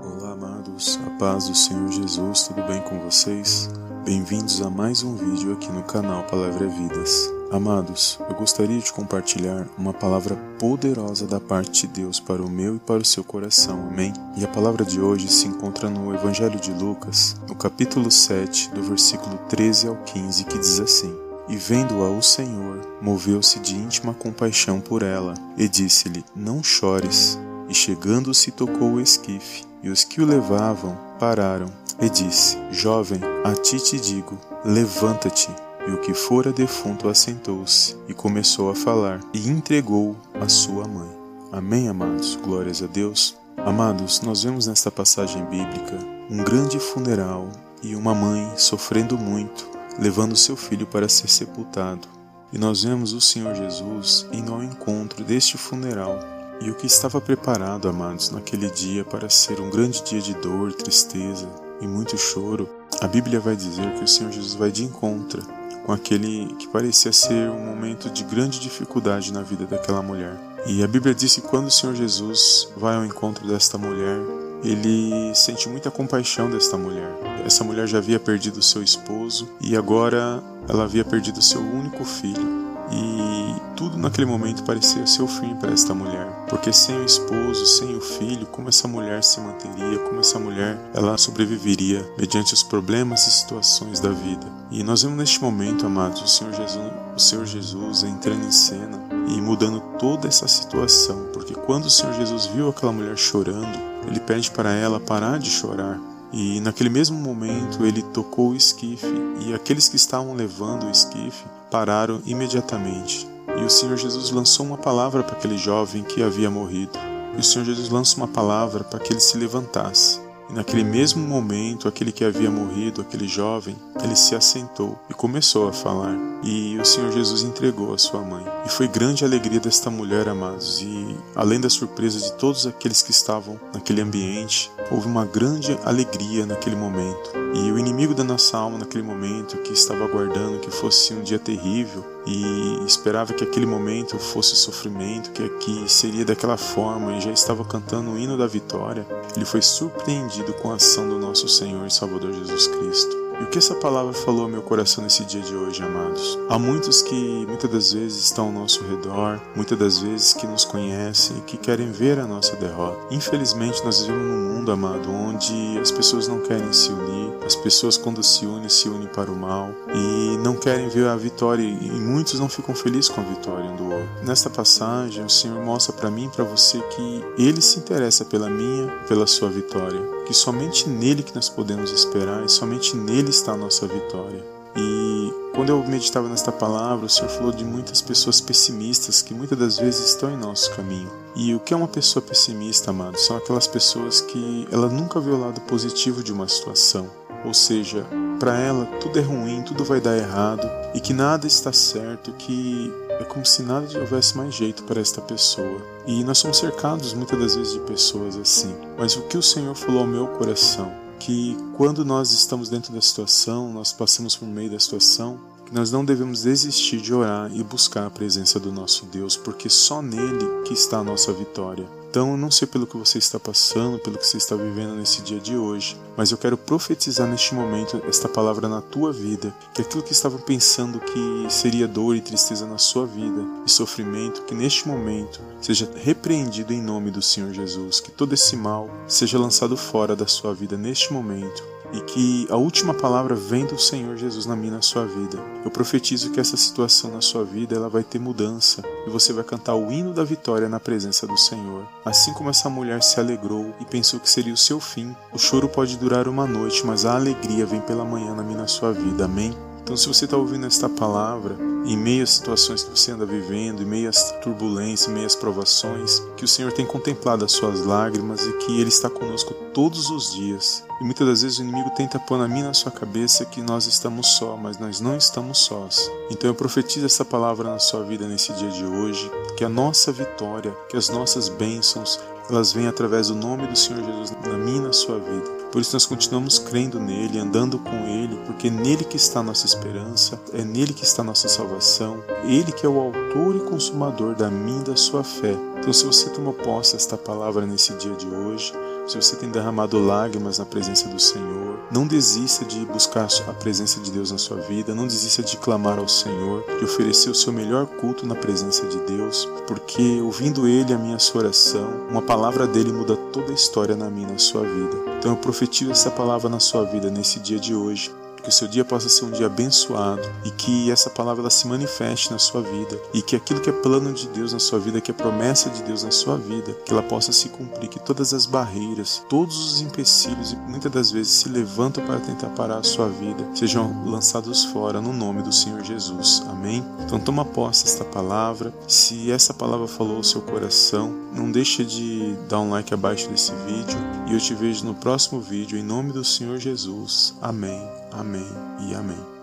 Olá, amados, a paz do Senhor Jesus, tudo bem com vocês? Bem-vindos a mais um vídeo aqui no canal Palavra é Vidas. Amados, eu gostaria de compartilhar uma palavra poderosa da parte de Deus para o meu e para o seu coração, amém? E a palavra de hoje se encontra no Evangelho de Lucas, no capítulo 7, do versículo 13 ao 15, que diz assim: E vendo-a o Senhor, moveu-se de íntima compaixão por ela, e disse-lhe: Não chores. E chegando-se, tocou o esquife, e os que o levavam pararam, e disse: Jovem, a ti te digo, levanta-te. E o que fora defunto assentou-se e começou a falar, e entregou a sua mãe. Amém, amados? Glórias a Deus. Amados, nós vemos nesta passagem bíblica um grande funeral e uma mãe sofrendo muito, levando seu filho para ser sepultado. E nós vemos o Senhor Jesus indo ao encontro deste funeral e o que estava preparado, amados, naquele dia para ser um grande dia de dor, tristeza e muito choro, a Bíblia vai dizer que o Senhor Jesus vai de encontro com aquele que parecia ser um momento de grande dificuldade na vida daquela mulher. E a Bíblia diz que quando o Senhor Jesus vai ao encontro desta mulher, ele sente muita compaixão desta mulher. Essa mulher já havia perdido seu esposo e agora ela havia perdido seu único filho. E tudo naquele momento parecia ser o fim para esta mulher, porque sem o esposo, sem o filho, como essa mulher se manteria, como essa mulher ela sobreviveria mediante os problemas e situações da vida. E nós vemos neste momento, amados, o Senhor Jesus, o Senhor Jesus entrando em cena e mudando toda essa situação, porque quando o Senhor Jesus viu aquela mulher chorando, ele pede para ela parar de chorar, e naquele mesmo momento ele tocou o esquife, e aqueles que estavam levando o esquife pararam imediatamente. E o Senhor Jesus lançou uma palavra para aquele jovem que havia morrido. E o Senhor Jesus lança uma palavra para que ele se levantasse. E naquele mesmo momento, aquele que havia morrido, aquele jovem, ele se assentou e começou a falar. E o Senhor Jesus entregou a sua mãe. E foi grande a alegria desta mulher, amados. E além da surpresa de todos aqueles que estavam naquele ambiente, houve uma grande alegria naquele momento. E o inimigo da nossa alma, naquele momento, que estava aguardando que fosse um dia terrível e esperava que aquele momento fosse sofrimento, que aqui seria daquela forma e já estava cantando o hino da vitória, ele foi surpreendido com a ação do nosso Senhor e Salvador Jesus Cristo. E o que essa palavra falou ao meu coração nesse dia de hoje, amados? Há muitos que muitas das vezes estão ao nosso redor, muitas das vezes que nos conhecem e que querem ver a nossa derrota. Infelizmente, nós vivemos num mundo, amado, onde as pessoas não querem se unir, as pessoas quando se unem, se unem para o mal e não querem ver a vitória e muitos não ficam felizes com a vitória um do outro. Nesta passagem, o Senhor mostra para mim e para você que Ele se interessa pela minha, pela sua vitória, que somente nele que nós podemos esperar e somente nele está a nossa vitória. E quando eu meditava nesta palavra, o Senhor falou de muitas pessoas pessimistas que muitas das vezes estão em nosso caminho. E o que é uma pessoa pessimista, amado? São aquelas pessoas que ela nunca vê o lado positivo de uma situação. Ou seja, para ela tudo é ruim, tudo vai dar errado e que nada está certo, que é como se nada houvesse mais jeito para esta pessoa. E nós somos cercados muitas das vezes de pessoas assim. Mas o que o Senhor falou ao meu coração que quando nós estamos dentro da situação, nós passamos por meio da situação, nós não devemos desistir de orar e buscar a presença do nosso Deus, porque só nele que está a nossa vitória. Então, não sei pelo que você está passando, pelo que você está vivendo nesse dia de hoje, mas eu quero profetizar neste momento esta palavra na tua vida, que aquilo que estava pensando que seria dor e tristeza na sua vida e sofrimento, que neste momento seja repreendido em nome do Senhor Jesus, que todo esse mal seja lançado fora da sua vida neste momento e que a última palavra vem do Senhor Jesus na minha na sua vida. Eu profetizo que essa situação na sua vida ela vai ter mudança e você vai cantar o hino da vitória na presença do Senhor. Assim como essa mulher se alegrou e pensou que seria o seu fim, o choro pode durar uma noite, mas a alegria vem pela manhã na minha na sua vida. Amém. Então, se você está ouvindo esta palavra, em meio às situações que você anda vivendo, em meio às turbulências, em meio às provações, que o Senhor tem contemplado as suas lágrimas e que Ele está conosco todos os dias. E muitas das vezes o inimigo tenta pôr na minha na sua cabeça que nós estamos só, mas nós não estamos sós. Então eu profetizo essa palavra na sua vida nesse dia de hoje, que a nossa vitória, que as nossas bênçãos, elas vêm através do nome do Senhor Jesus na minha e na sua vida. Por isso nós continuamos crendo nele, andando com ele, porque é nele que está a nossa esperança, é nele que está a nossa salvação, ele que é o autor e consumador da minha e da sua fé. Então se você tomou posse esta palavra nesse dia de hoje, se você tem derramado lágrimas na presença do Senhor, não desista de buscar a presença de Deus na sua vida, não desista de clamar ao Senhor, de oferecer o seu melhor culto na presença de Deus, porque ouvindo Ele a minha oração, uma palavra dele muda toda a história na minha e na sua vida. Então eu profetizo essa palavra na sua vida nesse dia de hoje que o seu dia possa ser um dia abençoado e que essa palavra ela se manifeste na sua vida e que aquilo que é plano de Deus na sua vida, que é promessa de Deus na sua vida, que ela possa se cumprir, que todas as barreiras, todos os empecilhos e muitas das vezes se levantam para tentar parar a sua vida, sejam lançados fora no nome do Senhor Jesus. Amém? Então toma posse desta palavra. Se essa palavra falou ao seu coração, não deixe de dar um like abaixo desse vídeo e eu te vejo no próximo vídeo em nome do Senhor Jesus. Amém. Amém e amém.